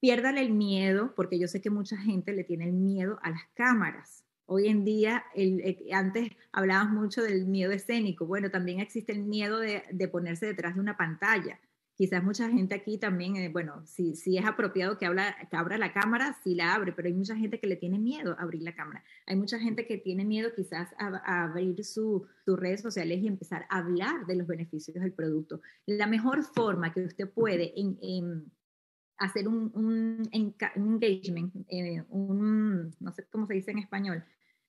piérdale el miedo, porque yo sé que mucha gente le tiene el miedo a las cámaras. Hoy en día, antes hablábamos mucho del miedo escénico. Bueno, también existe el miedo de, ponerse detrás de una pantalla. Quizás mucha gente aquí también, eh, bueno, si, es apropiado que, habla, abra la cámara, sí la abre, pero hay mucha gente que le tiene miedo a abrir la cámara. Hay mucha gente que tiene miedo quizás a, abrir sus redes sociales y empezar a hablar de los beneficios del producto. La mejor forma que usted puede en hacer un, un, engagement, eh, un, no sé cómo se dice en español,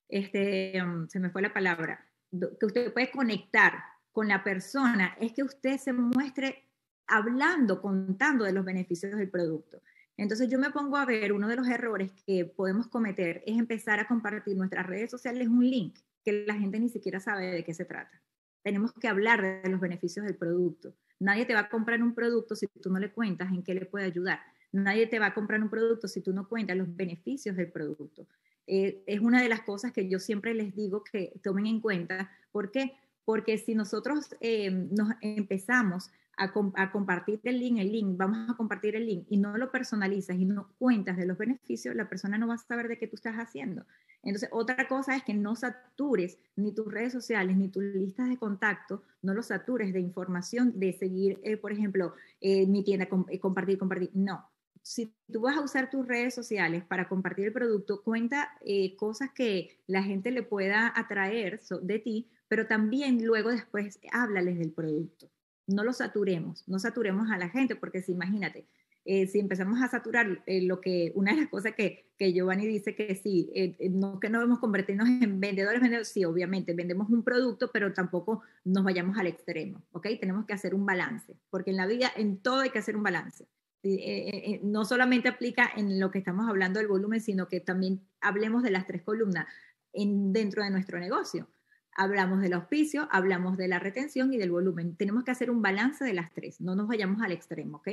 este, um, se me fue la palabra, que usted puede conectar con la persona, es que usted se muestre hablando, contando de los beneficios del producto. Entonces yo me pongo a ver, uno de los errores que podemos cometer es empezar a compartir nuestras redes sociales un link que la gente ni siquiera sabe de qué se trata. Tenemos que hablar de los beneficios del producto. Nadie te va a comprar un producto si tú no le cuentas en qué le puede ayudar. Nadie te va a comprar un producto si tú no cuentas los beneficios del producto. Eh, es una de las cosas que yo siempre les digo que tomen en cuenta. ¿Por qué? Porque si nosotros eh, nos empezamos a, compartir el link, el link, vamos a compartir el link y no lo personalizas y no cuentas de los beneficios, la persona no va a saber de qué tú estás haciendo. Entonces, otra cosa es que no satures ni tus redes sociales ni tus listas de contacto, no los satures de información, de seguir, eh, por ejemplo, eh, mi tienda, eh, compartir, compartir. No. Si tú vas a usar tus redes sociales para compartir el producto, cuenta cosas que la gente le pueda atraer de ti, pero también luego después háblales del producto no lo saturemos, no saturemos a la gente, porque si imagínate, eh, si empezamos a saturar eh, lo que, una de las cosas que, que Giovanni dice que sí, eh, no que no debemos convertirnos en vendedores, vendedores, sí, obviamente, vendemos un producto, pero tampoco nos vayamos al extremo, ¿ok? Tenemos que hacer un balance, porque en la vida, en todo hay que hacer un balance. no solamente aplica en lo que estamos hablando del volumen, sino que también hablemos de las tres columnas en, dentro de nuestro negocio hablamos del auspicio, hablamos de la retención y del volumen. Tenemos que hacer un balance de las tres, no nos vayamos al extremo, ¿ok?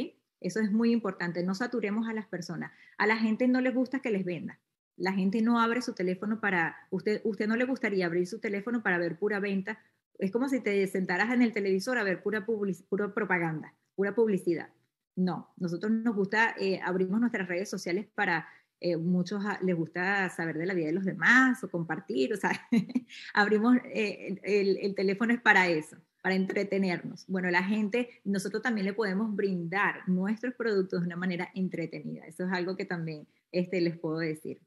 Eso es muy importante, no saturemos a las personas. A la gente no le gusta que les venda. La gente no abre su teléfono para, usted, usted no le gustaría abrir su teléfono para ver pura venta. Es como si te sentaras en el televisor a ver pura, pura propaganda, pura publicidad. No, nosotros nos gusta, eh, abrimos nuestras redes sociales para eh, muchos les gusta saber de la vida de los demás o compartir, o sea, abrimos, eh, el, el, teléfono es para eso, para entretenernos. Bueno, la gente, nosotros también le podemos brindar nuestros productos de una manera entretenida. Eso es algo que también este, les puedo decir.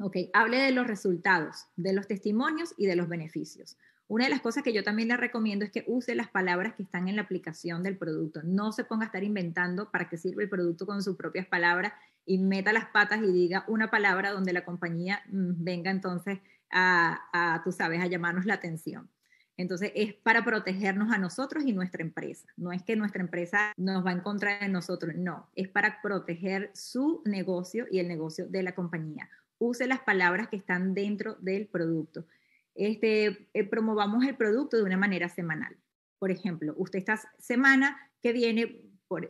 Ok, hable de los resultados, de los testimonios y de los beneficios. Una de las cosas que yo también le recomiendo es que use las palabras que están en la aplicación del producto. No se ponga a estar inventando para que sirva el producto con sus propias palabras y meta las patas y diga una palabra donde la compañía mm, venga entonces a, tú sabes, a llamarnos la atención. Entonces es para protegernos a nosotros y nuestra empresa. No es que nuestra empresa nos va en contra de nosotros, no, es para proteger su negocio y el negocio de la compañía. Use las palabras que están dentro del producto. Este, eh, promovamos el producto de una manera semanal. Por ejemplo, usted esta semana que viene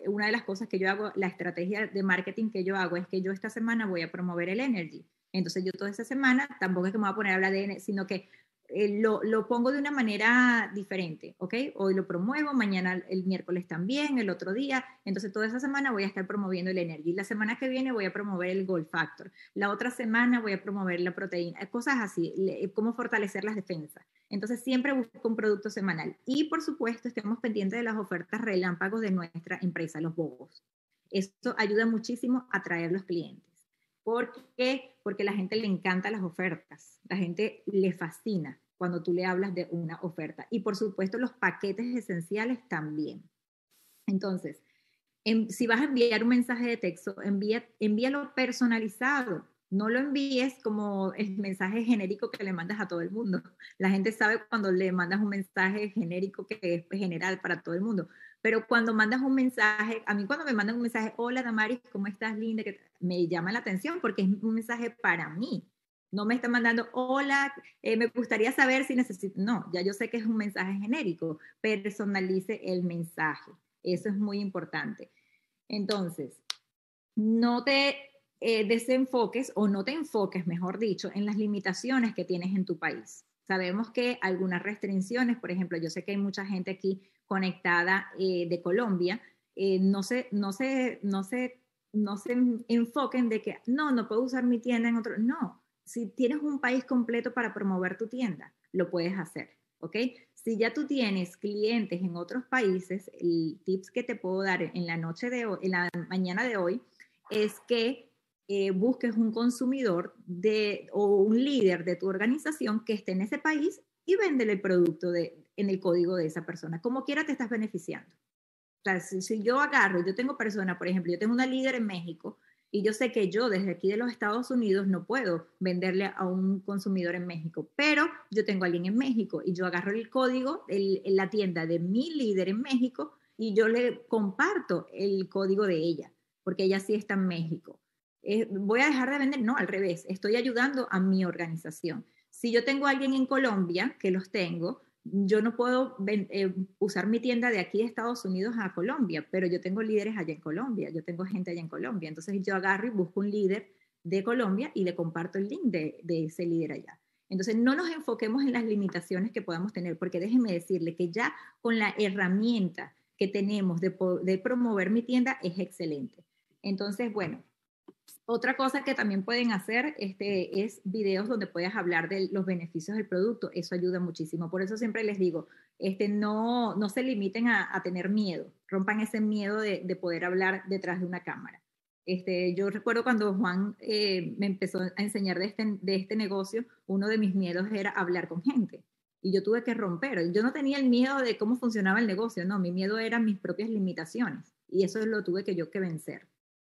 una de las cosas que yo hago, la estrategia de marketing que yo hago es que yo esta semana voy a promover el energy. Entonces yo toda esta semana tampoco es que me voy a poner a hablar de, sino que eh, lo, lo, pongo de una manera diferente, ¿ok? Hoy lo promuevo, mañana el miércoles también, el otro día. Entonces, toda esa semana voy a estar promoviendo el Energy. La semana que viene voy a promover el Gold Factor. La otra semana voy a promover la proteína. Cosas así, cómo fortalecer las defensas. Entonces, siempre busco un producto semanal. Y, por supuesto, estemos pendientes de las ofertas relámpagos de nuestra empresa, los bobos. Esto ayuda muchísimo a atraer los clientes. ¿Por qué? Porque la gente le encantan las ofertas, la gente le fascina cuando tú le hablas de una oferta. Y por supuesto los paquetes esenciales también. Entonces, si vas a enviar un mensaje de texto, envía, envíalo personalizado. No lo envíes como el mensaje genérico que le mandas a todo el mundo. La gente sabe cuando le mandas un mensaje genérico que es general para todo el mundo. Pero cuando mandas un mensaje, a mí cuando me mandan un mensaje, hola Damaris, ¿cómo estás, linda? Que me llama la atención porque es un mensaje para mí. No me está mandando, hola, eh, me gustaría saber si necesito. No, ya yo sé que es un mensaje genérico. Personalice el mensaje. Eso es muy importante. Entonces, no te eh, desenfoques o no te enfoques, mejor dicho, en las limitaciones que tienes en tu país. Sabemos que algunas restricciones, por ejemplo, yo sé que hay mucha gente aquí conectada eh, de Colombia, eh, no, se, no, se, no se no se enfoquen de que no, no puedo usar mi tienda en otro. No, si tienes un país completo para promover tu tienda, lo puedes hacer, ¿ok? Si ya tú tienes clientes en otros países, el tips que te puedo dar en la noche de hoy, en la mañana de hoy, es que eh, busques un consumidor de, o un líder de tu organización que esté en ese país y véndele el producto de, en el código de esa persona. Como quiera te estás beneficiando. O sea, si, yo agarro, yo tengo persona, por ejemplo, yo tengo una líder en México y yo sé que yo desde aquí de los Estados Unidos no puedo venderle a un consumidor en México, pero yo tengo alguien en México y yo agarro el código en la tienda de mi líder en México y yo le comparto el código de ella, porque ella sí está en México. Eh, ¿Voy a dejar de vender? No, al revés, estoy ayudando a mi organización. Si yo tengo alguien en Colombia, que los tengo, yo no puedo eh, usar mi tienda de aquí de Estados Unidos a Colombia, pero yo tengo líderes allá en Colombia, yo tengo gente allá en Colombia. Entonces yo agarro y busco un líder de Colombia y le comparto el link de, ese líder allá. Entonces no nos enfoquemos en las limitaciones que podamos tener, porque déjenme decirle que ya con la herramienta que tenemos de, de promover mi tienda es excelente. Entonces, bueno, otra cosa que también pueden hacer este, es videos donde puedas hablar de los beneficios del producto. Eso ayuda muchísimo. Por eso siempre les digo, este, no, no se limiten a, tener miedo. Rompan ese miedo de, poder hablar detrás de una cámara. Este, yo recuerdo cuando Juan eh, me empezó a enseñar de este, de este negocio, uno de mis miedos era hablar con gente. Y yo tuve que romper. Yo no tenía el miedo de cómo funcionaba el negocio, no, mi miedo eran mis propias limitaciones. Y eso lo tuve que yo que vencer.